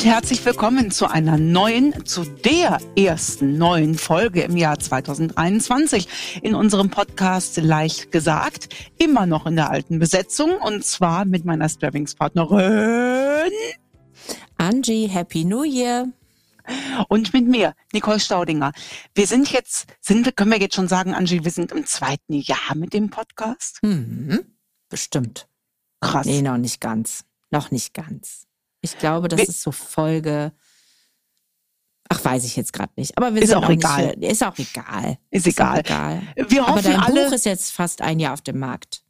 und herzlich willkommen zu einer neuen, zu der ersten neuen Folge im Jahr 2023 in unserem Podcast Leicht gesagt, immer noch in der alten Besetzung und zwar mit meiner Sparringspartnerin Angie, Happy New Year. Und mit mir, Nicole Staudinger. Wir sind jetzt, sind wir, können wir jetzt schon sagen, Angie, wir sind im zweiten Jahr mit dem Podcast? Mhm, bestimmt. Krass. Nee, noch nicht ganz. Noch nicht ganz. Ich glaube, das ist so Folge. Ach, weiß ich jetzt gerade nicht. Aber wir ist sind auch, auch egal. Nicht, ist auch egal. Ist, ist egal. egal. Wir hoffen Aber dein alle, Buch ist jetzt fast ein Jahr auf dem Markt.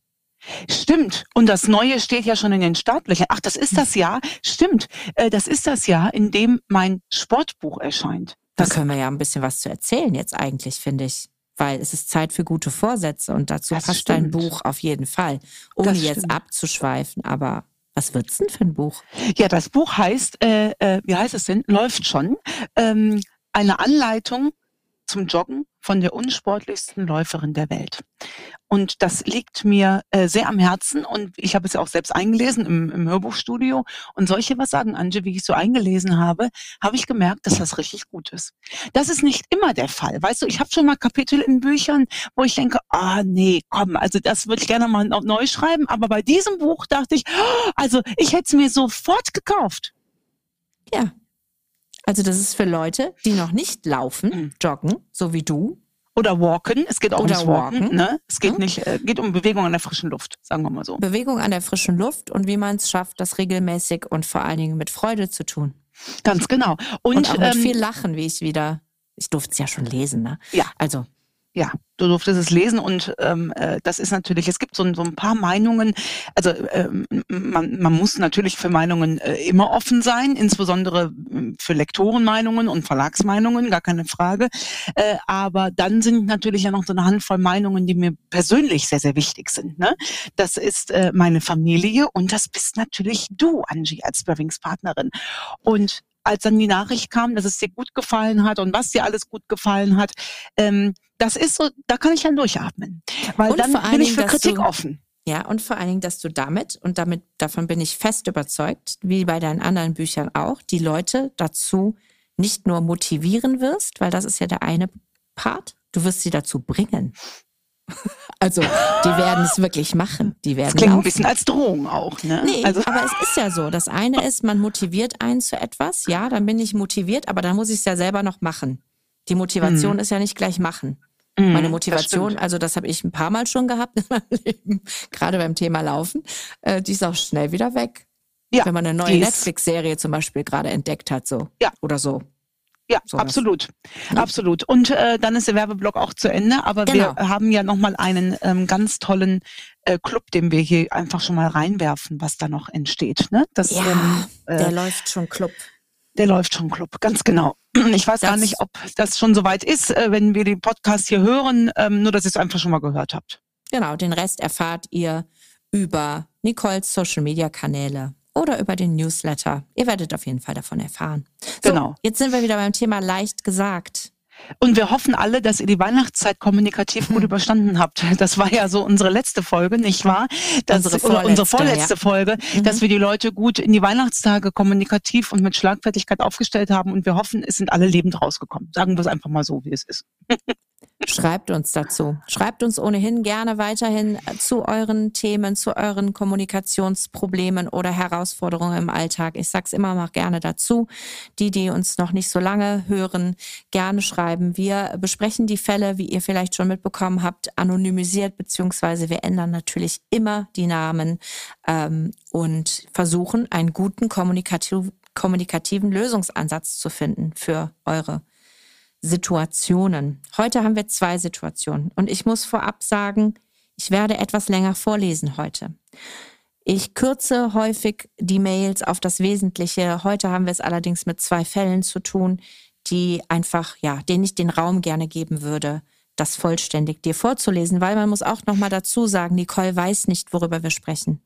Stimmt. Und das Neue steht ja schon in den Startlöchern. Ach, das ist das Jahr. Stimmt. Äh, das ist das Jahr, in dem mein Sportbuch erscheint. Da können wir ja ein bisschen was zu erzählen jetzt eigentlich, finde ich. Weil es ist Zeit für gute Vorsätze und dazu Das passt dein stimmt. Buch auf jeden Fall. Ohne Das jetzt abzuschweifen, aber was wird's denn für ein Buch? Ja, das Buch heißt, äh, äh, wie heißt es denn? Läuft schon. Ähm, eine Anleitung zum Joggen von der unsportlichsten Läuferin der Welt. Und das liegt mir äh, sehr am Herzen und ich habe es ja auch selbst eingelesen im, im Hörbuchstudio. Und solche was sagen, Anje, wie ich so eingelesen habe, habe ich gemerkt, dass das richtig gut ist. Das ist nicht immer der Fall. Weißt du, ich habe schon mal Kapitel in Büchern, wo ich denke, ah nee, komm, also das würde ich gerne mal neu schreiben. Aber bei diesem Buch dachte ich, oh, also ich hätte es mir sofort gekauft. Ja. Also das ist für Leute, die noch nicht laufen, Mhm. joggen, so wie du. Oder walken. Es geht auch Oder ums Walken. walken. Ne? Es geht Hm? nicht, äh, geht um Bewegung an der frischen Luft, sagen wir mal so. Bewegung an der frischen Luft und wie man es schafft, das regelmäßig und vor allen Dingen mit Freude zu tun. Ganz genau. Und, Und, auch mit ähm, viel Lachen, wie ich wieder. Ich durfte es ja schon lesen, ne? Ja. Also, ja, du durftest es lesen und ähm, äh, das ist natürlich, es gibt so, ein- so ein paar Meinungen, also ähm, man, man muss natürlich für Meinungen äh, immer offen sein, insbesondere ähm, für Lektorenmeinungen und Verlagsmeinungen, gar keine Frage. Äh, aber dann sind natürlich ja noch so eine Handvoll Meinungen, die mir persönlich sehr, sehr wichtig sind. Ne? Das ist äh, meine Familie und das bist natürlich du, Angie, als Sparringspartnerin. Und als dann die Nachricht kam, dass es dir gut gefallen hat und was dir alles gut gefallen hat, ähm, das ist so, da kann ich dann durchatmen. Weil Und dann vor allen bin ich Dingen, für dass Kritik du- offen. ja, und vor allen Dingen, dass du damit, und damit, davon bin ich fest überzeugt, wie bei deinen anderen Büchern auch, die Leute dazu nicht nur motivieren wirst, weil das ist ja der eine Part, du wirst sie dazu bringen. Also, die werden es wirklich machen. Die werden Das klingt ein laufen. bisschen als Drohung auch, ne? Nee, also, aber es ist ja so. Das eine ist, man motiviert einen zu etwas. Ja, dann bin ich motiviert, aber dann muss ich es ja selber noch machen. Die Motivation ist ja nicht gleich machen. mm, Meine das Motivation, stimmt. also das habe ich ein paar Mal schon gehabt in meinem Leben, gerade beim Thema Laufen, äh, die ist auch schnell wieder weg. Ja, Wenn man eine neue Netflix-Serie zum Beispiel gerade entdeckt hat, so. Ja. Oder so. Ja, sowas. absolut. Absolut. Und äh, dann ist der Werbeblock auch zu Ende, aber Genau. wir haben ja nochmal einen ähm, ganz tollen äh, Club, den wir hier einfach schon mal reinwerfen, was da noch entsteht. Ne? Das, Ja, ähm, äh, der läuft schon Club. Der läuft schon Club, ganz genau. Ich weiß gar Das- nicht, ob das schon soweit ist, äh, wenn wir den Podcast hier hören, ähm, nur dass ihr es einfach schon mal gehört habt. Genau, den Rest erfahrt ihr über Nicoles Social-Media-Kanäle oder über den Newsletter. Ihr werdet auf jeden Fall davon erfahren. So, Genau. Jetzt sind wir wieder beim Thema leicht gesagt. Und wir hoffen alle, dass ihr die Weihnachtszeit kommunikativ gut überstanden habt. Das war ja so unsere letzte Folge, nicht wahr? Das, Unsere oder unsere vorletzte, vorletzte Folge, Mhm. dass wir die Leute gut in die Weihnachtstage kommunikativ und mit Schlagfertigkeit aufgestellt haben. Und wir hoffen, es sind alle lebend rausgekommen. Sagen wir es einfach mal so, wie es ist. Schreibt uns dazu. Schreibt uns ohnehin gerne weiterhin zu euren Themen, zu euren Kommunikationsproblemen oder Herausforderungen im Alltag. Ich sag's immer mal gerne dazu. Die, die uns noch nicht so lange hören, gerne schreiben. Wir besprechen die Fälle, wie ihr vielleicht schon mitbekommen habt, anonymisiert, beziehungsweise wir ändern natürlich immer die Namen ähm, und versuchen, einen guten kommunikativ kommunikativen Lösungsansatz zu finden für eure Situationen. Heute haben wir zwei Situationen und ich muss vorab sagen, ich werde etwas länger vorlesen heute. Ich kürze häufig die Mails auf das Wesentliche. Heute haben wir es allerdings mit zwei Fällen zu tun, die einfach, ja, denen ich den Raum gerne geben würde, das vollständig dir vorzulesen, weil man muss auch noch mal dazu sagen, Nicole weiß nicht, worüber wir sprechen.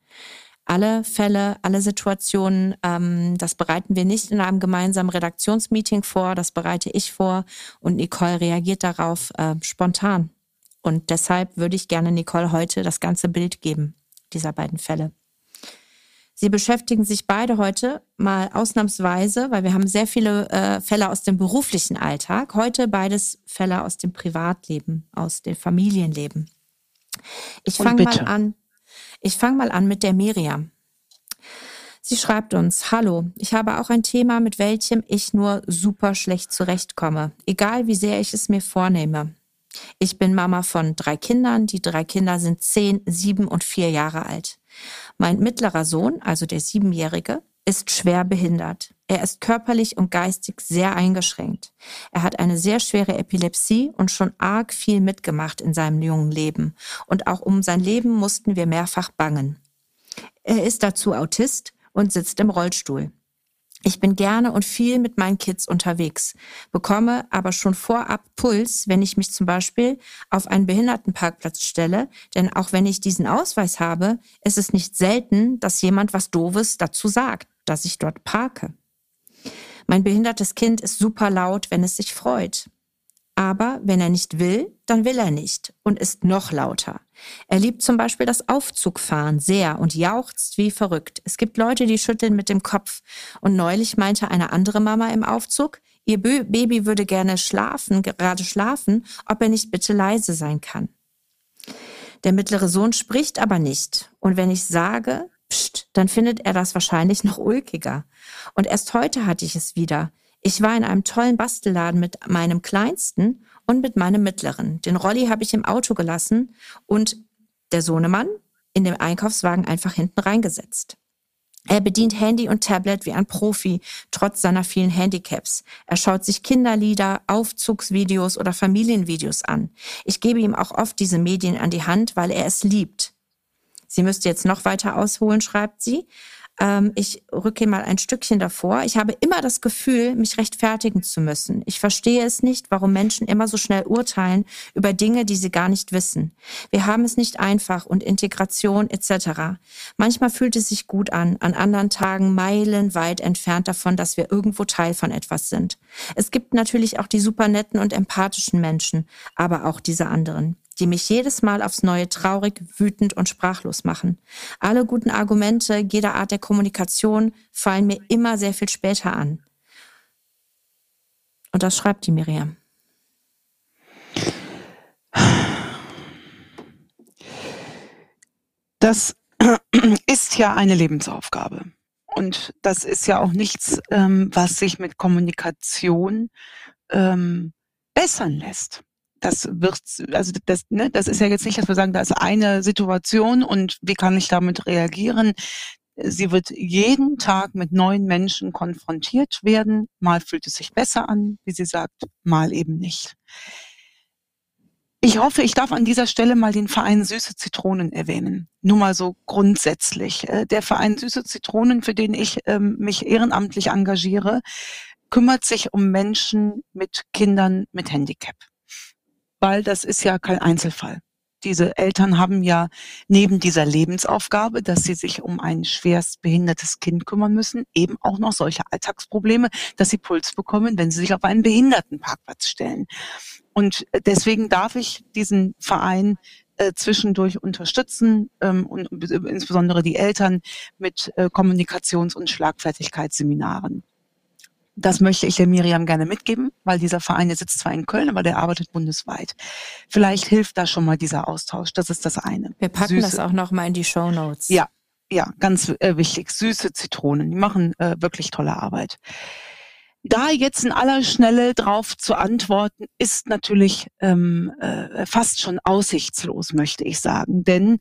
Alle Fälle, alle Situationen, ähm, das bereiten wir nicht in einem gemeinsamen Redaktionsmeeting vor, das bereite ich vor und Nicole reagiert darauf äh, spontan. Und deshalb würde ich gerne Nicole heute das ganze Bild geben, dieser beiden Fälle. Sie beschäftigen sich beide heute mal ausnahmsweise, weil wir haben sehr viele äh, Fälle aus dem beruflichen Alltag, heute beides Fälle aus dem Privatleben, aus dem Familienleben. Ich fange mal an. Ich fange mal an mit der Miriam. Sie schreibt uns, Hallo, ich habe auch ein Thema, mit welchem ich nur super schlecht zurechtkomme, egal wie sehr ich es mir vornehme. Ich bin Mama von drei Kindern, die drei Kinder sind zehn, sieben und vier Jahre alt. Mein mittlerer Sohn, also der Siebenjährige, ist schwer behindert. Er ist körperlich und geistig sehr eingeschränkt. Er hat eine sehr schwere Epilepsie und schon arg viel mitgemacht in seinem jungen Leben. Und auch um sein Leben mussten wir mehrfach bangen. Er ist dazu Autist und sitzt im Rollstuhl. Ich bin gerne und viel mit meinen Kids unterwegs, bekomme aber schon vorab Puls, wenn ich mich zum Beispiel auf einen Behindertenparkplatz stelle, denn auch wenn ich diesen Ausweis habe, ist es nicht selten, dass jemand was Doofes dazu sagt, dass ich dort parke. Mein behindertes Kind ist super laut, wenn es sich freut. Aber wenn er nicht will, dann will er nicht und ist noch lauter. Er liebt zum Beispiel das Aufzugfahren sehr und jauchzt wie verrückt. Es gibt Leute, die schütteln mit dem Kopf. Und neulich meinte eine andere Mama im Aufzug, ihr Baby würde gerne schlafen, gerade schlafen, ob er nicht bitte leise sein kann. Der mittlere Sohn spricht aber nicht. Und wenn ich sage, pst, dann findet er das wahrscheinlich noch ulkiger. Und erst heute hatte ich es wieder. Ich war in einem tollen Bastelladen mit meinem Kleinsten und mit meinem Mittleren. Den Rolli habe ich im Auto gelassen und der Sohnemann in dem Einkaufswagen einfach hinten reingesetzt. Er bedient Handy und Tablet wie ein Profi, trotz seiner vielen Handicaps. Er schaut sich Kinderlieder, Aufzugsvideos oder Familienvideos an. Ich gebe ihm auch oft diese Medien an die Hand, weil er es liebt. Sie müsste jetzt noch weiter ausholen, schreibt sie. Ähm, ich rücke mal ein Stückchen davor. Ich habe immer das Gefühl, mich rechtfertigen zu müssen. Ich verstehe es nicht, warum Menschen immer so schnell urteilen über Dinge, die sie gar nicht wissen. Wir haben es nicht einfach und Integration etc. Manchmal fühlt es sich gut an, an anderen Tagen meilenweit entfernt davon, dass wir irgendwo Teil von etwas sind. Es gibt natürlich auch die super netten und empathischen Menschen, aber auch diese anderen die mich jedes Mal aufs Neue traurig, wütend und sprachlos machen. Alle guten Argumente jeder Art der Kommunikation fallen mir immer sehr viel später an. Und das schreibt die Miriam. Das ist ja eine Lebensaufgabe. Und das ist ja auch nichts, ähm, was sich mit Kommunikation ähm, bessern lässt das wird, also das, ne, das ist ja jetzt nicht, dass wir sagen, da ist eine Situation und wie kann ich damit reagieren? Sie wird jeden Tag mit neuen Menschen konfrontiert werden. Mal fühlt es sich besser an, wie sie sagt, mal eben nicht. Ich hoffe, ich darf an dieser Stelle mal den Verein Süße Zitronen erwähnen. Nur mal so grundsätzlich. Äh, der Verein Süße Zitronen, für den ich ähm, mich ehrenamtlich engagiere, kümmert sich um Menschen mit Kindern mit Handicap weil das ist ja kein Einzelfall. Diese Eltern haben ja neben dieser Lebensaufgabe, dass sie sich um ein schwerst behindertes Kind kümmern müssen, eben auch noch solche Alltagsprobleme, dass sie Puls bekommen, wenn sie sich auf einen Behindertenparkplatz stellen. Und deswegen darf ich diesen Verein äh, zwischendurch unterstützen ähm, und insbesondere die Eltern mit äh, Kommunikations- und Schlagfertigkeitsseminaren. Das möchte ich der Miriam gerne mitgeben, weil dieser Verein, der sitzt zwar in Köln, aber der arbeitet bundesweit. Vielleicht hilft da schon mal dieser Austausch. Das ist das eine. Wir packen Süße. das auch noch mal in die Show Notes. Ja, ja, ganz äh, wichtig. Süße Zitronen, die machen äh, wirklich tolle Arbeit. Da jetzt in aller Schnelle drauf zu antworten, ist natürlich ähm, äh, fast schon aussichtslos, möchte ich sagen. Denn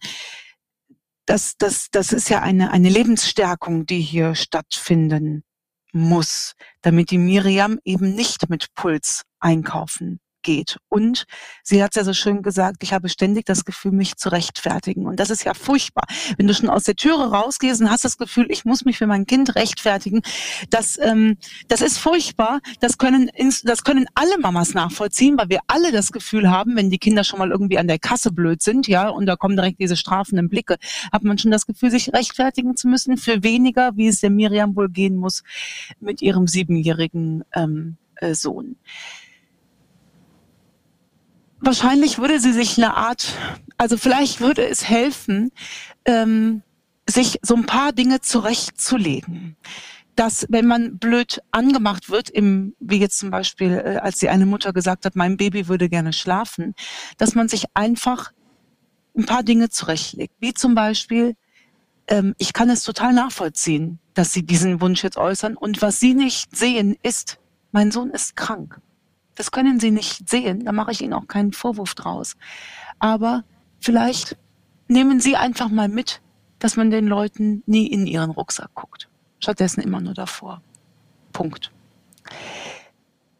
das, das, das ist ja eine, eine Lebensstärkung, die hier stattfinden muss, damit die Miriam eben nicht mit Puls einkaufen geht. Und sie hat ja so schön gesagt, ich habe ständig das Gefühl, mich zu rechtfertigen. Und das ist ja furchtbar. Wenn du schon aus der Türe rausgehst und hast das Gefühl, ich muss mich für mein Kind rechtfertigen, das, ähm, das ist furchtbar. Das können, das können alle Mamas nachvollziehen, weil wir alle das Gefühl haben, wenn die Kinder schon mal irgendwie an der Kasse blöd sind, ja, und da kommen direkt diese strafenden Blicke, hat man schon das Gefühl, sich rechtfertigen zu müssen für weniger, wie es der Miriam wohl gehen muss mit ihrem siebenjährigen ähm, äh, Sohn wahrscheinlich würde sie sich eine Art, also vielleicht würde es helfen, ähm, sich so ein paar Dinge zurechtzulegen dass wenn man blöd angemacht wird, im, wie jetzt zum Beispiel, äh, als die eine Mutter gesagt hat, mein Baby würde gerne schlafen, dass man sich einfach ein paar Dinge zurechtlegt. Wie zum Beispiel, ähm, ich kann es total nachvollziehen, dass sie diesen Wunsch jetzt äußern. Und was sie nicht sehen, ist, mein Sohn ist krank. Das können sie nicht sehen, da mache ich ihnen auch keinen Vorwurf draus. Aber vielleicht nehmen sie einfach mal mit, dass man den Leuten nie in ihren Rucksack guckt stattdessen immer nur davor. Punkt.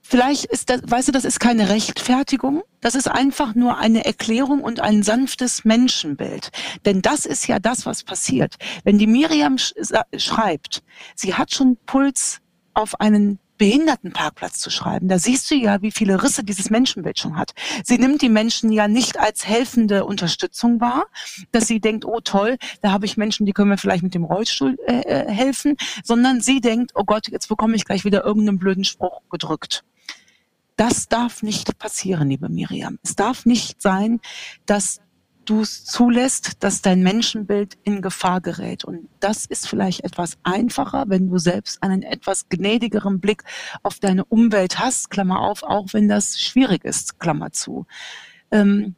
Vielleicht ist das, weißt du, das ist keine Rechtfertigung, das ist einfach nur eine Erklärung und ein sanftes Menschenbild. Denn das ist ja das, was passiert. Wenn die Miriam sch schreibt, sie hat schon Puls auf einen Behindertenparkplatz zu schreiben. Da siehst du ja, wie viele Risse dieses Menschenbild schon hat. Sie nimmt die Menschen ja nicht als helfende Unterstützung wahr, dass sie denkt, oh toll, da habe ich Menschen, die können mir vielleicht mit dem Rollstuhl äh, äh, helfen, sondern sie denkt, oh Gott, jetzt bekomme ich gleich wieder irgendeinen blöden Spruch gedrückt. Das darf nicht passieren, liebe Miriam. Es darf nicht sein, dass du es zulässt, dass dein Menschenbild in Gefahr gerät. Und das ist vielleicht etwas einfacher, wenn du selbst einen etwas gnädigeren Blick auf deine Umwelt hast, Klammer auf, auch wenn das schwierig ist, Klammer zu. Ähm,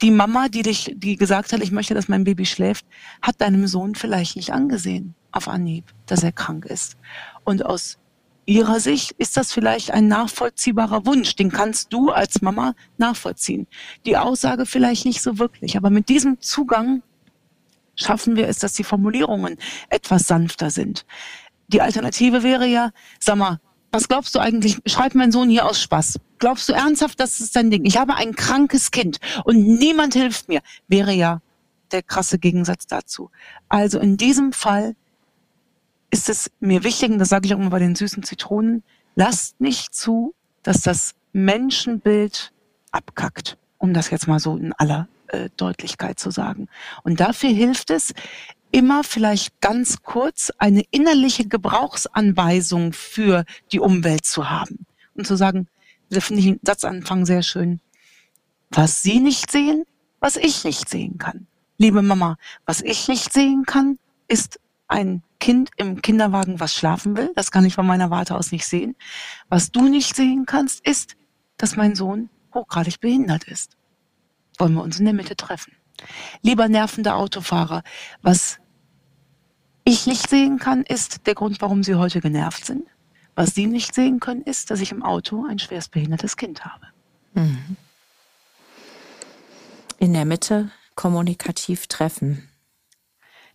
die Mama, die dich, die gesagt hat, ich möchte, dass mein Baby schläft, hat deinem Sohn vielleicht nicht angesehen auf Anhieb, dass er krank ist. Und aus ihrer Sicht ist das vielleicht ein nachvollziehbarer Wunsch. Den kannst du als Mama nachvollziehen. Die Aussage vielleicht nicht so wirklich. Aber mit diesem Zugang schaffen wir es, dass die Formulierungen etwas sanfter sind. Die Alternative wäre ja, sag mal, was glaubst du eigentlich? Schreibt mein Sohn hier aus Spaß. Glaubst du ernsthaft, das ist dein Ding? Ich habe ein krankes Kind und niemand hilft mir. Wäre ja der krasse Gegensatz dazu. Also in diesem Fall ist es mir wichtig, und das sage ich auch immer bei den süßen Zitronen, lasst nicht zu, dass das Menschenbild abkackt, um das jetzt mal so in aller äh, Deutlichkeit zu sagen. Und dafür hilft es, immer vielleicht ganz kurz eine innerliche Gebrauchsanweisung für die Umwelt zu haben und zu sagen, da finde ich den Satzanfang sehr schön, was Sie nicht sehen, was ich nicht sehen kann. Liebe Mama, was ich nicht sehen kann, ist ein Kind im Kinderwagen, was schlafen will. Das kann ich von meiner Warte aus nicht sehen. Was du nicht sehen kannst, ist, dass mein Sohn hochgradig behindert ist. Wollen wir uns in der Mitte treffen. Lieber nervender Autofahrer, was ich nicht sehen kann, ist der Grund, warum Sie heute genervt sind. Was Sie nicht sehen können, ist, dass ich im Auto ein schwerstbehindertes Kind habe. Mhm. In der Mitte kommunikativ treffen.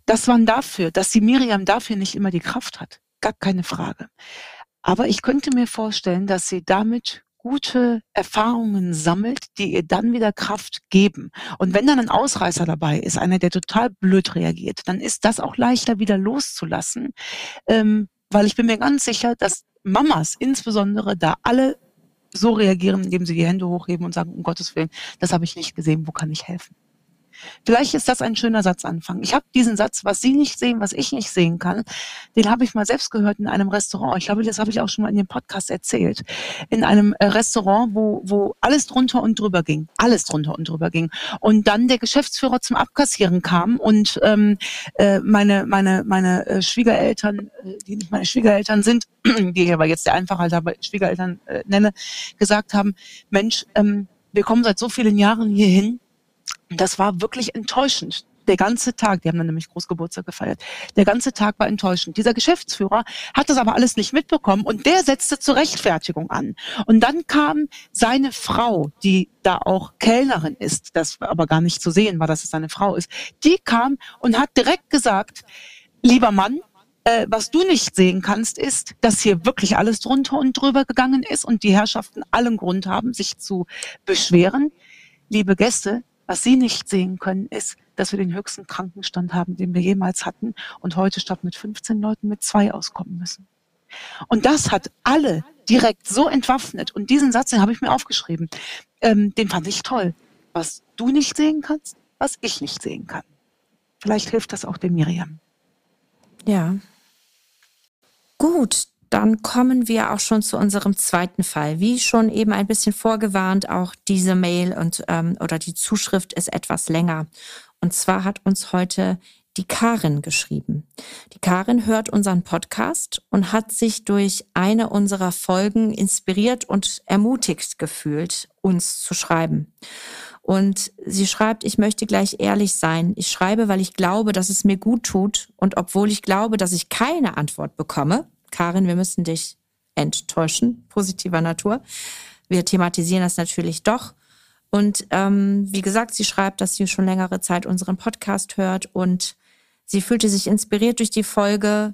Das waren dafür, dass die Miriam dafür nicht immer die Kraft hat. Gar keine Frage. Aber ich könnte mir vorstellen, dass sie damit gute Erfahrungen sammelt, die ihr dann wieder Kraft geben. Und wenn dann ein Ausreißer dabei ist, einer, der total blöd reagiert, dann ist das auch leichter wieder loszulassen, ähm, weil ich bin mir ganz sicher, dass Mamas insbesondere da alle so reagieren, indem sie die Hände hochheben und sagen, um Gottes Willen, das habe ich nicht gesehen, wo kann ich helfen? Vielleicht ist das ein schöner Satzanfang. Ich habe diesen Satz, was Sie nicht sehen, was ich nicht sehen kann, den habe ich mal selbst gehört in einem Restaurant. Ich glaube, das habe ich auch schon mal in dem Podcast erzählt. In einem äh, Restaurant, wo, wo alles drunter und drüber ging. Alles drunter und drüber ging. Und dann der Geschäftsführer zum Abkassieren kam und ähm, äh, meine, meine, meine äh, Schwiegereltern, äh, die nicht meine Schwiegereltern sind, die ich aber jetzt der Einfachheit aber Schwiegereltern äh, nenne, gesagt haben, Mensch, ähm, wir kommen seit so vielen Jahren hierhin das war wirklich enttäuschend. Der ganze Tag, die haben dann nämlich Großgeburtstag gefeiert, der ganze Tag war enttäuschend. Dieser Geschäftsführer hat das aber alles nicht mitbekommen und der setzte zur Rechtfertigung an. Und dann kam seine Frau, die da auch Kellnerin ist, das aber gar nicht zu sehen war, dass es seine Frau ist, die kam und hat direkt gesagt, lieber Mann, äh, was du nicht sehen kannst, ist, dass hier wirklich alles drunter und drüber gegangen ist und die Herrschaften allen Grund haben, sich zu beschweren. Liebe Gäste, was Sie nicht sehen können, ist, dass wir den höchsten Krankenstand haben, den wir jemals hatten und heute statt mit 15 Leuten mit zwei auskommen müssen. Und das hat alle direkt so entwaffnet. Und diesen Satz, den habe ich mir aufgeschrieben. Ähm, den fand ich toll. Was du nicht sehen kannst, was ich nicht sehen kann. Vielleicht hilft das auch der Miriam. Ja. Gut, dann kommen wir auch schon zu unserem zweiten Fall. Wie schon eben ein bisschen vorgewarnt, auch diese Mail und ähm, oder die Zuschrift ist etwas länger. Und zwar hat uns heute die Karin geschrieben. Die Karin hört unseren Podcast und hat sich durch eine unserer Folgen inspiriert und ermutigt gefühlt, uns zu schreiben. Und sie schreibt, ich möchte gleich ehrlich sein. Ich schreibe, weil ich glaube, dass es mir gut tut. Und obwohl ich glaube, dass ich keine Antwort bekomme, Karin, wir müssen dich enttäuschen, positiver Natur. Wir thematisieren das natürlich doch. Und ähm, wie gesagt, sie schreibt, dass sie schon längere Zeit unseren Podcast hört und sie fühlte sich inspiriert durch die Folge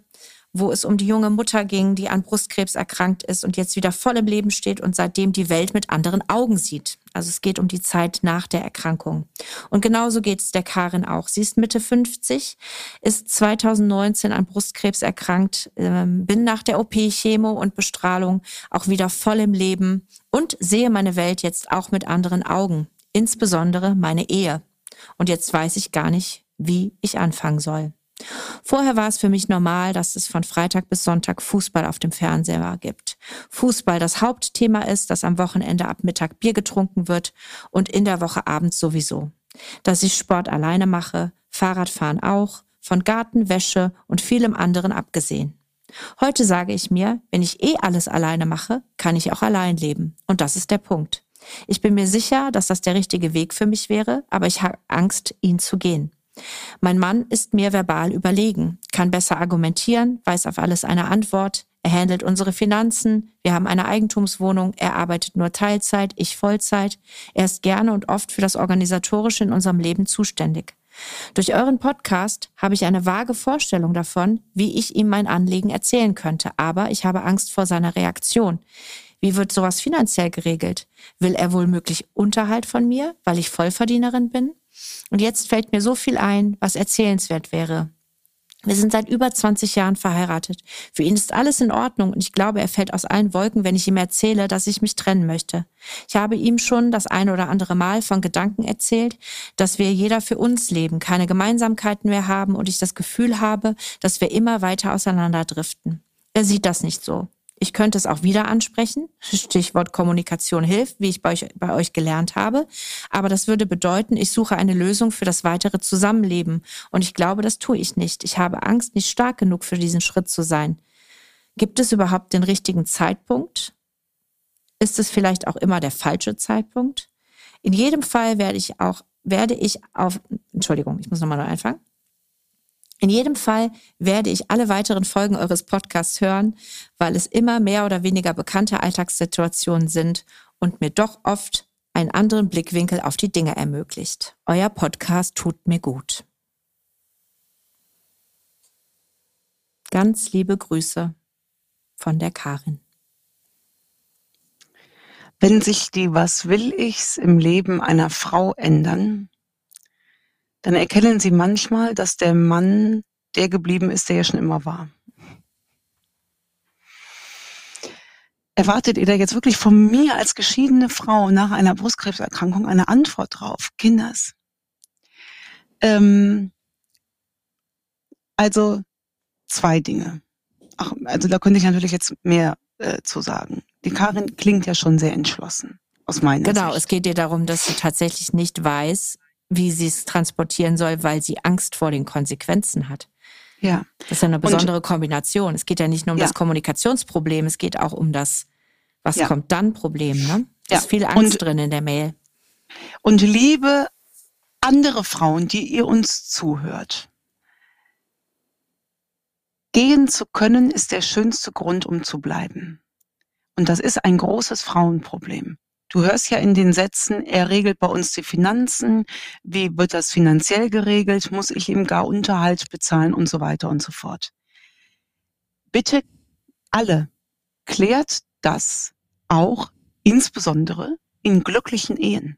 wo es um die junge Mutter ging, die an Brustkrebs erkrankt ist und jetzt wieder voll im Leben steht und seitdem die Welt mit anderen Augen sieht. Also es geht um die Zeit nach der Erkrankung. Und genauso geht es der Karin auch. Sie ist Mitte 50, ist 2019 an Brustkrebs erkrankt, ähm, bin nach der OP Chemo und Bestrahlung auch wieder voll im Leben und sehe meine Welt jetzt auch mit anderen Augen, insbesondere meine Ehe. Und jetzt weiß ich gar nicht, wie ich anfangen soll. Vorher war es für mich normal, dass es von Freitag bis Sonntag Fußball auf dem Fernseher gibt. Fußball das Hauptthema ist, dass am Wochenende ab Mittag Bier getrunken wird und in der Woche abends sowieso. Dass ich Sport alleine mache, Fahrradfahren auch, von Garten, Wäsche und vielem anderen abgesehen. Heute sage ich mir, wenn ich eh alles alleine mache, kann ich auch allein leben. Und das ist der Punkt. Ich bin mir sicher, dass das der richtige Weg für mich wäre, aber ich habe Angst, ihn zu gehen. Mein Mann ist mir verbal überlegen, kann besser argumentieren, weiß auf alles eine Antwort. Er handelt unsere Finanzen. Wir haben eine Eigentumswohnung. Er arbeitet nur Teilzeit, ich Vollzeit. Er ist gerne und oft für das Organisatorische in unserem Leben zuständig. Durch euren Podcast habe ich eine vage Vorstellung davon, wie ich ihm mein Anliegen erzählen könnte, aber ich habe Angst vor seiner Reaktion. Wie wird sowas finanziell geregelt? Will er wohl möglich Unterhalt von mir, weil ich Vollverdienerin bin? Und jetzt fällt mir so viel ein, was erzählenswert wäre. Wir sind seit über 20 Jahren verheiratet. Für ihn ist alles in Ordnung und ich glaube, er fällt aus allen Wolken, wenn ich ihm erzähle, dass ich mich trennen möchte. Ich habe ihm schon das eine oder andere Mal von Gedanken erzählt, dass wir jeder für uns leben, keine Gemeinsamkeiten mehr haben und ich das Gefühl habe, dass wir immer weiter auseinanderdriften. Er sieht das nicht so. Ich könnte es auch wieder ansprechen. Stichwort Kommunikation hilft, wie ich bei euch, bei euch gelernt habe. Aber das würde bedeuten, ich suche eine Lösung für das weitere Zusammenleben. Und ich glaube, das tue ich nicht. Ich habe Angst, nicht stark genug für diesen Schritt zu sein. Gibt es überhaupt den richtigen Zeitpunkt? Ist es vielleicht auch immer der falsche Zeitpunkt? In jedem Fall werde ich auch, werde ich auf, Entschuldigung, ich muss nochmal neu anfangen. In jedem Fall werde ich alle weiteren Folgen eures Podcasts hören, weil es immer mehr oder weniger bekannte Alltagssituationen sind und mir doch oft einen anderen Blickwinkel auf die Dinge ermöglicht. Euer Podcast tut mir gut. Ganz liebe Grüße von der Karin. Wenn sich die Was will ichs im Leben einer Frau ändern, dann erkennen sie manchmal, dass der Mann der geblieben ist, der ja schon immer war. Erwartet ihr da jetzt wirklich von mir als geschiedene Frau nach einer Brustkrebserkrankung eine Antwort drauf? Kinders. Ähm, also zwei Dinge. Ach, also da könnte ich natürlich jetzt mehr äh, zu sagen. Die Karin klingt ja schon sehr entschlossen aus meiner genau, Sicht. Genau, es geht ihr darum, dass sie tatsächlich nicht weiß, wie sie es transportieren soll, weil sie Angst vor den Konsequenzen hat. Ja. Das ist ja eine besondere und, Kombination. Es geht ja nicht nur um ja. das Kommunikationsproblem, es geht auch um das, was ja. kommt dann Problem. Ne? Da ja. ist viel Angst und, drin in der Mail. Und liebe andere Frauen, die ihr uns zuhört, gehen zu können, ist der schönste Grund, um zu bleiben. Und das ist ein großes Frauenproblem. Du hörst ja in den Sätzen, er regelt bei uns die Finanzen, wie wird das finanziell geregelt, muss ich ihm gar Unterhalt bezahlen und so weiter und so fort. Bitte alle klärt das auch insbesondere in glücklichen Ehen.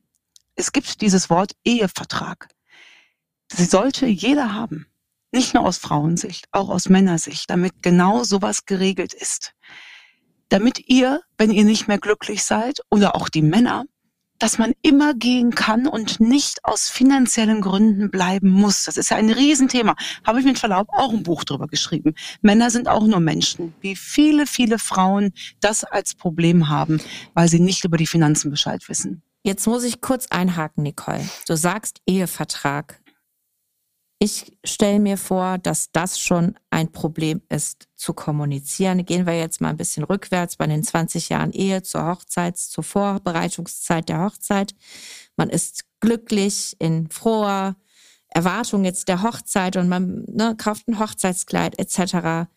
Es gibt dieses Wort Ehevertrag. Sie sollte jeder haben. Nicht nur aus Frauensicht, auch aus Männersicht, damit genau sowas geregelt ist damit ihr, wenn ihr nicht mehr glücklich seid, oder auch die Männer, dass man immer gehen kann und nicht aus finanziellen Gründen bleiben muss. Das ist ja ein Riesenthema. Habe ich mit Verlaub auch ein Buch drüber geschrieben. Männer sind auch nur Menschen, wie viele, viele Frauen das als Problem haben, weil sie nicht über die Finanzen Bescheid wissen. Jetzt muss ich kurz einhaken, Nicole. Du sagst Ehevertrag. Ich stelle mir vor, dass das schon ein Problem ist, zu kommunizieren. Gehen wir jetzt mal ein bisschen rückwärts bei den 20 Jahren Ehe zur Hochzeit, zur Vorbereitungszeit der Hochzeit. Man ist glücklich in froher Erwartung jetzt der Hochzeit und man ne, kauft ein Hochzeitskleid etc.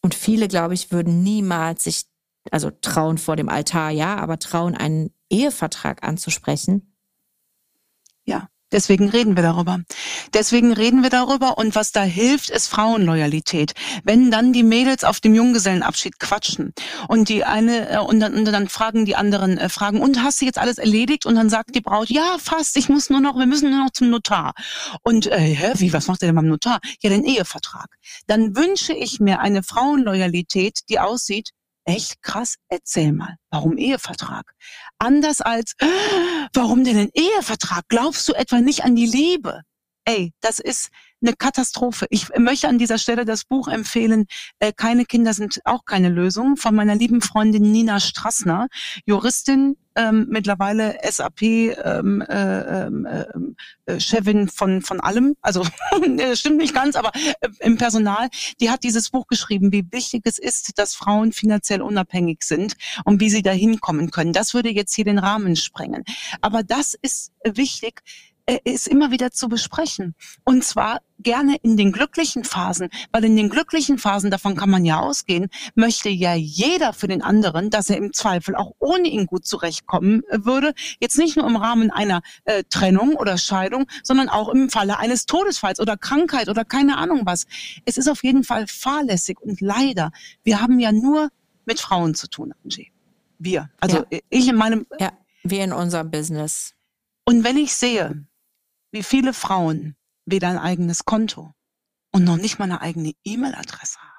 Und viele, glaube ich, würden niemals sich, also trauen vor dem Altar, ja, aber trauen, einen Ehevertrag anzusprechen. Ja. Deswegen reden wir darüber. Deswegen reden wir darüber und was da hilft, ist Frauenloyalität. Wenn dann die Mädels auf dem Junggesellenabschied quatschen und die eine äh, und dann, und dann fragen die anderen äh, fragen und hast du jetzt alles erledigt und dann sagt die Braut ja fast ich muss nur noch wir müssen nur noch zum Notar und äh, hä, wie was macht er denn beim Notar ja den Ehevertrag dann wünsche ich mir eine Frauenloyalität die aussieht Echt krass, erzähl mal. Warum Ehevertrag? Anders als, warum denn ein Ehevertrag? Glaubst du etwa nicht an die Liebe? Ey, das ist eine Katastrophe. Ich möchte an dieser Stelle das Buch empfehlen, äh, Keine Kinder sind auch keine Lösung, von meiner lieben Freundin Nina Strassner, Juristin, ähm, mittlerweile SAP ähm, äh, ähm, äh, Chefin von von allem, also stimmt nicht ganz, aber äh, im Personal, die hat dieses Buch geschrieben, wie wichtig es ist, dass Frauen finanziell unabhängig sind und wie sie da hinkommen können. Das würde jetzt hier den Rahmen sprengen. Aber das ist wichtig, äh, ist immer wieder zu besprechen. Und zwar gerne in den glücklichen Phasen, weil in den glücklichen Phasen, davon kann man ja ausgehen, möchte ja jeder für den anderen, dass er im Zweifel auch ohne ihn gut zurechtkommen äh, würde. Jetzt nicht nur im Rahmen einer äh, Trennung oder Scheidung, sondern auch im Falle eines Todesfalls oder Krankheit oder keine Ahnung was. Es ist auf jeden Fall fahrlässig und leider, wir haben ja nur mit Frauen zu tun, Angie. Wir. Also ja. ich in meinem. Ja, wir in unserem Business. Und wenn ich sehe, wie viele Frauen weder ein eigenes Konto und noch nicht mal eine eigene E-Mail-Adresse haben.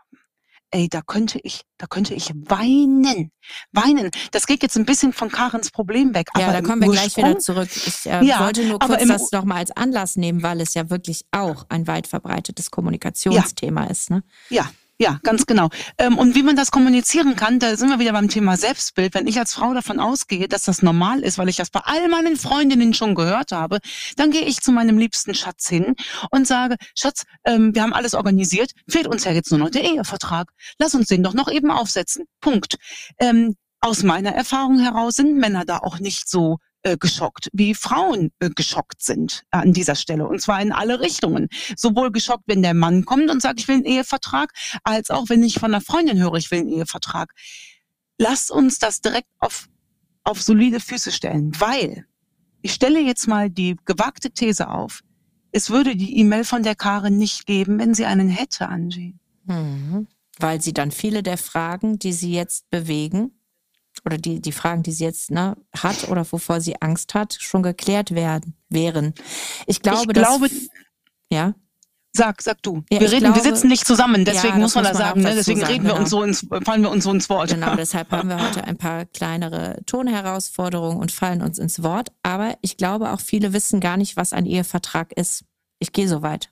Ey, da könnte ich, da könnte ich weinen, weinen. Das geht jetzt ein bisschen von Karens Problem weg. Ja, da kommen wir gleich wieder zurück. Ich äh, ja, wollte nur kurz das nochmal als Anlass nehmen, weil es ja wirklich auch ein weit verbreitetes Kommunikationsthema ja. ist. Ne? Ja, ja, ganz genau. Ähm, und wie man das kommunizieren kann, da sind wir wieder beim Thema Selbstbild. Wenn ich als Frau davon ausgehe, dass das normal ist, weil ich das bei all meinen Freundinnen schon gehört habe, dann gehe ich zu meinem liebsten Schatz hin und sage, Schatz, ähm, wir haben alles organisiert, fehlt uns ja jetzt nur noch der Ehevertrag. Lass uns den doch noch eben aufsetzen. Punkt. Ähm, aus meiner Erfahrung heraus sind Männer da auch nicht so äh, geschockt, wie Frauen äh, geschockt sind an dieser Stelle. Und zwar in alle Richtungen. Sowohl geschockt, wenn der Mann kommt und sagt, ich will einen Ehevertrag, als auch wenn ich von einer Freundin höre, ich will einen Ehevertrag. Lasst uns das direkt auf, auf solide Füße stellen, weil ich stelle jetzt mal die gewagte These auf. Es würde die E-Mail von der Karin nicht geben, wenn sie einen hätte, Angie. Mhm. Weil sie dann viele der Fragen, die sie jetzt bewegen, oder die, die Fragen, die sie jetzt ne, hat oder wovor sie Angst hat, schon geklärt werden, wären. Ich glaube, ich glaube dass, ja. Sag, sag du. Ja, wir reden, glaube, wir sitzen nicht zusammen, deswegen ja, muss man da sagen, ne? deswegen reden wir genau. uns so ins, fallen wir uns so ins Wort. Genau, deshalb haben wir heute ein paar kleinere Tonherausforderungen und fallen uns ins Wort. Aber ich glaube auch viele wissen gar nicht, was ein Ehevertrag ist. Ich gehe so weit.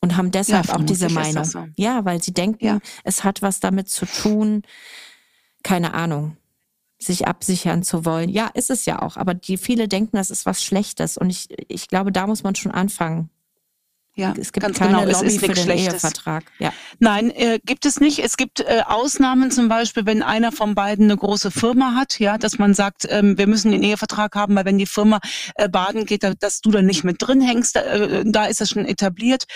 Und haben deshalb ja, auch diese Meinung. So. Ja, weil sie denken, es hat was damit zu tun, keine Ahnung, sich absichern zu wollen. Ja, ist es ja auch. Aber die viele denken, das ist was Schlechtes. Und ich, ich glaube, da muss man schon anfangen. Ja, es gibt ganz keine genau. Lobby es ist für den Schlechtes. Ehevertrag. Ja. Nein, äh, gibt es nicht. Es gibt äh, Ausnahmen, zum Beispiel, wenn einer von beiden eine große Firma hat, ja, dass man sagt, ähm, wir müssen den Ehevertrag haben, weil wenn die Firma äh, baden geht, da, dass du da nicht mit drin hängst, da, äh, da ist das schon etabliert.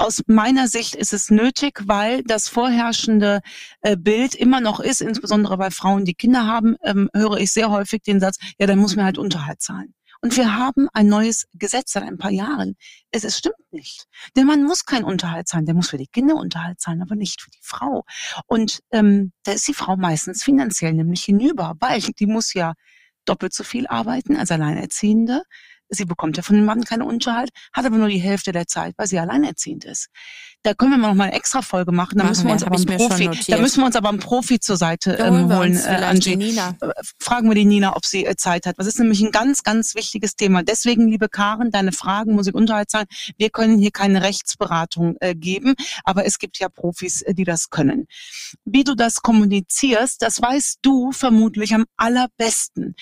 Aus meiner Sicht ist es nötig, weil das vorherrschende äh, Bild immer noch ist, insbesondere bei Frauen, die Kinder haben, ähm, höre ich sehr häufig den Satz, ja, dann muss man halt Unterhalt zahlen. Und wir haben ein neues Gesetz seit ein paar Jahren. Es, es stimmt nicht. Der Mann muss keinen Unterhalt zahlen, der muss für die Kinder Unterhalt zahlen, aber nicht für die Frau. Und ähm, da ist die Frau meistens finanziell nämlich hinüber, weil die muss ja doppelt so viel arbeiten als Alleinerziehende. Sie bekommt ja von dem Mann keinen Unterhalt, hat aber nur die Hälfte der Zeit, weil sie alleinerziehend ist. Da können wir noch mal eine extra Folge machen. Da machen müssen wir uns aber einen Profi, da müssen wir uns aber einen Profi zur Seite ähm, holen, äh, Angie. Nina. Äh, fragen wir die Nina, ob sie äh, Zeit hat. Das ist nämlich ein ganz, ganz wichtiges Thema. Deswegen, liebe Karen, deine Fragen, Musik, Unterhalt zahlen. Wir können hier keine Rechtsberatung äh, geben, aber es gibt ja Profis, äh, die das können. Wie du das kommunizierst, das weißt du vermutlich am allerbesten.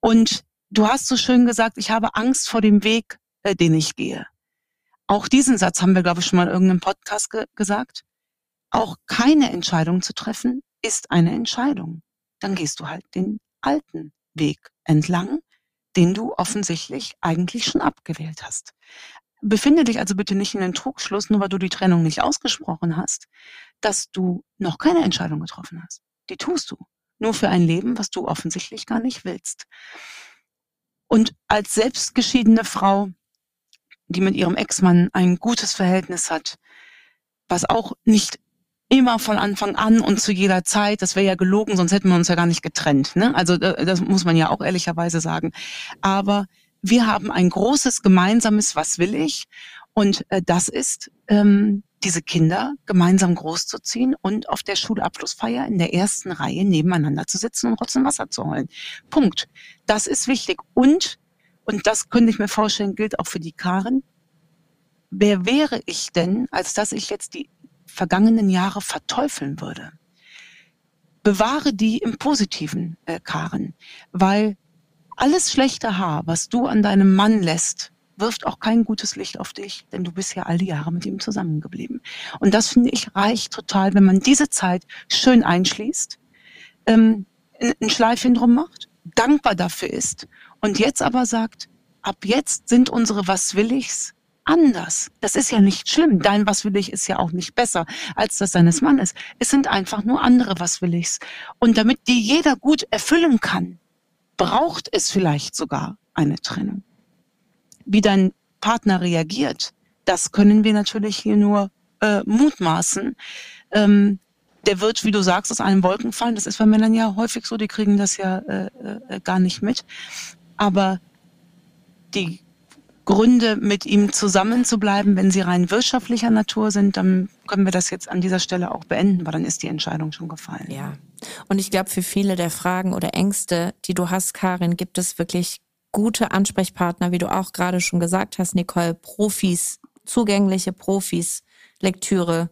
Und du hast so schön gesagt, ich habe Angst vor dem Weg, äh, den ich gehe. auch diesen Satz haben wir, glaube ich, schon mal in irgendeinem Podcast ge gesagt, auch keine Entscheidung zu treffen, ist eine Entscheidung. Dann gehst du halt den alten Weg entlang, den du offensichtlich eigentlich schon abgewählt hast. Befinde dich also bitte nicht in den Trugschluss, nur weil du die Trennung nicht ausgesprochen hast, dass du noch keine Entscheidung getroffen hast. Die tust du. Nur für ein Leben, was du offensichtlich gar nicht willst. Und als selbstgeschiedene Frau, die mit ihrem Ex-Mann ein gutes Verhältnis hat, was auch nicht immer von Anfang an und zu jeder Zeit, das wäre ja gelogen, sonst hätten wir uns ja gar nicht getrennt. Ne? Also äh, das muss man ja auch ehrlicherweise sagen. Aber wir haben ein großes gemeinsames, was will ich? Und äh, das ist, ähm, diese Kinder gemeinsam großzuziehen und auf der Schulabschlussfeier in der ersten Reihe nebeneinander zu sitzen und Rotz Wasser zu holen. Punkt. Das ist wichtig. Und, und das könnte ich mir vorstellen, gilt auch für die Karen. Wer wäre ich denn, als dass ich jetzt die vergangenen Jahre verteufeln würde? Bewahre die im Positiven, äh, Karen, weil alles schlechte Haar, was du an deinem Mann lässt, wirft auch kein gutes Licht auf dich, denn du bist ja all die Jahre mit ihm zusammengeblieben. Und das finde ich reicht total, wenn man diese Zeit schön einschließt, ähm, ein Schleifchen drum macht, dankbar dafür ist und jetzt aber sagt, ab jetzt sind unsere Was will ich's anders. Das ist ja nicht schlimm. Dein Was will ich ist ja auch nicht besser als das deines Mannes. Es sind einfach nur andere Was will ich's. Und damit die jeder gut erfüllen kann, braucht es vielleicht sogar eine Trennung. Wie dein Partner reagiert, das können wir natürlich hier nur äh, mutmaßen. Ähm, der wird, wie du sagst, aus allen Wolken fallen. Das ist bei Männern ja häufig so, die kriegen das ja äh, äh, gar nicht mit. Aber die Gründe, mit ihm zusammen zu bleiben, wenn sie rein wirtschaftlicher Natur sind, dann können wir das jetzt an dieser Stelle auch beenden, weil dann ist die Entscheidung schon gefallen. Ja. Und ich glaube, für viele der Fragen oder Ängste, die du hast, Karin, gibt es wirklich gute Ansprechpartner, wie du auch gerade schon gesagt hast, Nicole, Profis, zugängliche Profis, Lektüre,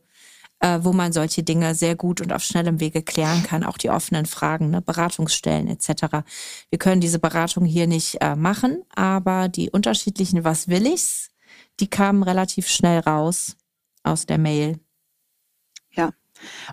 äh, wo man solche Dinge sehr gut und auf schnellem Wege klären kann, auch die offenen Fragen, ne, Beratungsstellen etc. Wir können diese Beratung hier nicht äh, machen, aber die unterschiedlichen Was will ich's, die kamen relativ schnell raus aus der Mail.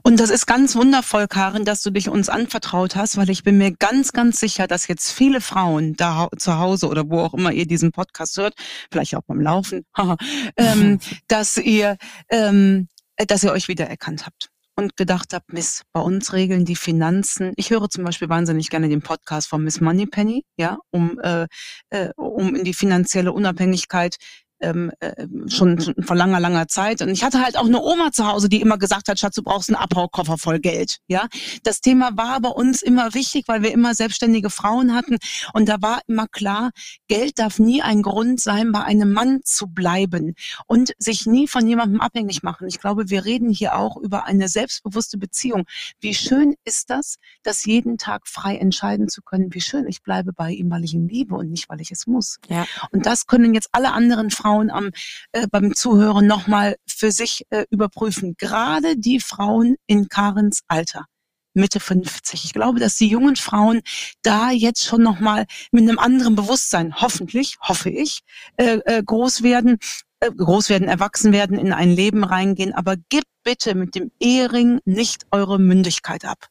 Und das ist ganz wundervoll, Karin, dass du dich uns anvertraut hast, weil ich bin mir ganz, ganz sicher, dass jetzt viele Frauen da zu Hause oder wo auch immer ihr diesen Podcast hört, vielleicht auch beim Laufen, ähm, dass ihr ähm, äh, dass ihr euch wiedererkannt habt und gedacht habt, Miss, bei uns regeln die Finanzen. Ich höre zum Beispiel wahnsinnig gerne den Podcast von Miss Moneypenny, ja, um, äh, äh, um in die finanzielle Unabhängigkeit ähm, äh, schon, schon vor langer, langer Zeit. Und ich hatte halt auch eine Oma zu Hause, die immer gesagt hat, Schatz, du brauchst einen Abhaukoffer voll Geld. Ja, das Thema war bei uns immer wichtig, weil wir immer selbstständige Frauen hatten. Und da war immer klar, Geld darf nie ein Grund sein, bei einem Mann zu bleiben und sich nie von jemandem abhängig machen. Ich glaube, wir reden hier auch über eine selbstbewusste Beziehung. Wie schön ist das, das jeden Tag frei entscheiden zu können, wie schön ich bleibe bei ihm, weil ich ihn liebe und nicht, weil ich es muss. Ja. Und das können jetzt alle anderen Frauen Frauen am, äh, beim Zuhören nochmal für sich äh, überprüfen. Gerade die Frauen in Karens Alter. Mitte 50. Ich glaube, dass die jungen Frauen da jetzt schon nochmal mit einem anderen Bewusstsein, hoffentlich, hoffe ich, äh, äh, groß werden, äh, groß werden, erwachsen werden, in ein Leben reingehen. Aber gebt bitte mit dem Ehering nicht eure Mündigkeit ab.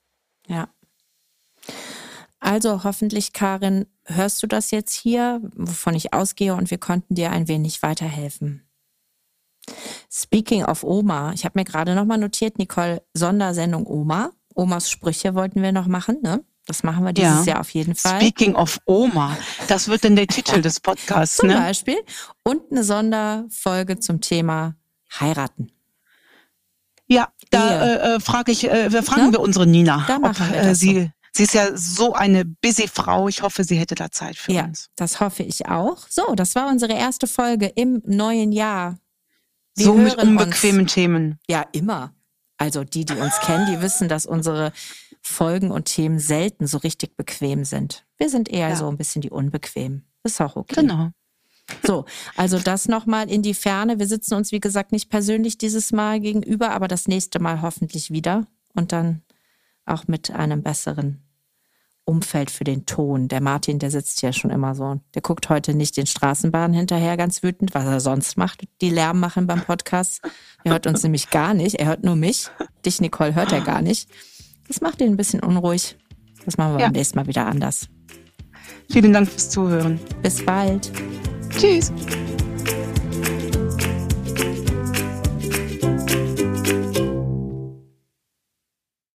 Ja. Also hoffentlich, Karin, hörst du das jetzt hier, wovon ich ausgehe, und wir konnten dir ein wenig weiterhelfen. Speaking of Oma, ich habe mir gerade nochmal notiert, Nicole, Sondersendung Oma. Omas Sprüche wollten wir noch machen, ne? Das machen wir dieses ja. Jahr auf jeden Fall. Speaking of Oma, das wird dann der Titel des Podcasts. Zum ne? Beispiel. Und eine Sonderfolge zum Thema Heiraten. Ja, da äh, äh, frage ich, äh, fragen ne? wir unsere Nina, da ob äh, sie. Sie ist ja so eine busy Frau. Ich hoffe, sie hätte da Zeit für ja, uns. Das hoffe ich auch. So, das war unsere erste Folge im neuen Jahr. Wir so mit unbequemen uns, Themen. Ja, immer. Also die, die uns kennen, die wissen, dass unsere Folgen und Themen selten so richtig bequem sind. Wir sind eher ja. so ein bisschen die unbequem. Ist auch okay. Genau. So, also das nochmal in die Ferne. Wir sitzen uns, wie gesagt, nicht persönlich dieses Mal gegenüber, aber das nächste Mal hoffentlich wieder. Und dann auch mit einem besseren Umfeld für den Ton. Der Martin, der sitzt hier schon immer so. Der guckt heute nicht den Straßenbahnen hinterher ganz wütend, was er sonst macht, die Lärm machen beim Podcast. Er hört uns nämlich gar nicht. Er hört nur mich. Dich, Nicole, hört er gar nicht. Das macht ihn ein bisschen unruhig. Das machen wir ja. beim nächsten Mal wieder anders. Vielen Dank fürs Zuhören. Bis bald. Tschüss.